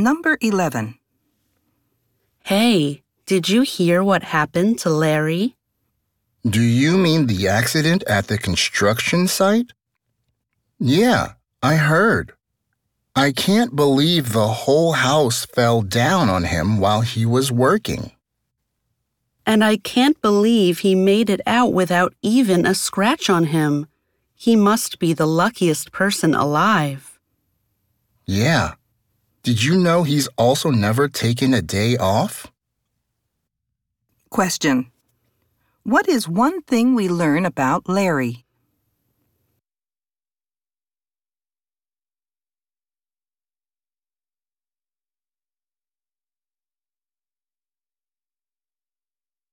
Number 11. Hey, did you hear what happened to Larry? Do you mean the accident at the construction site? Yeah, I heard. I can't believe the whole house fell down on him while he was working. And I can't believe he made it out without even a scratch on him. He must be the luckiest person alive. Yeah. Did you know he's also never taken a day off? Question. What is one thing we learn about Larry?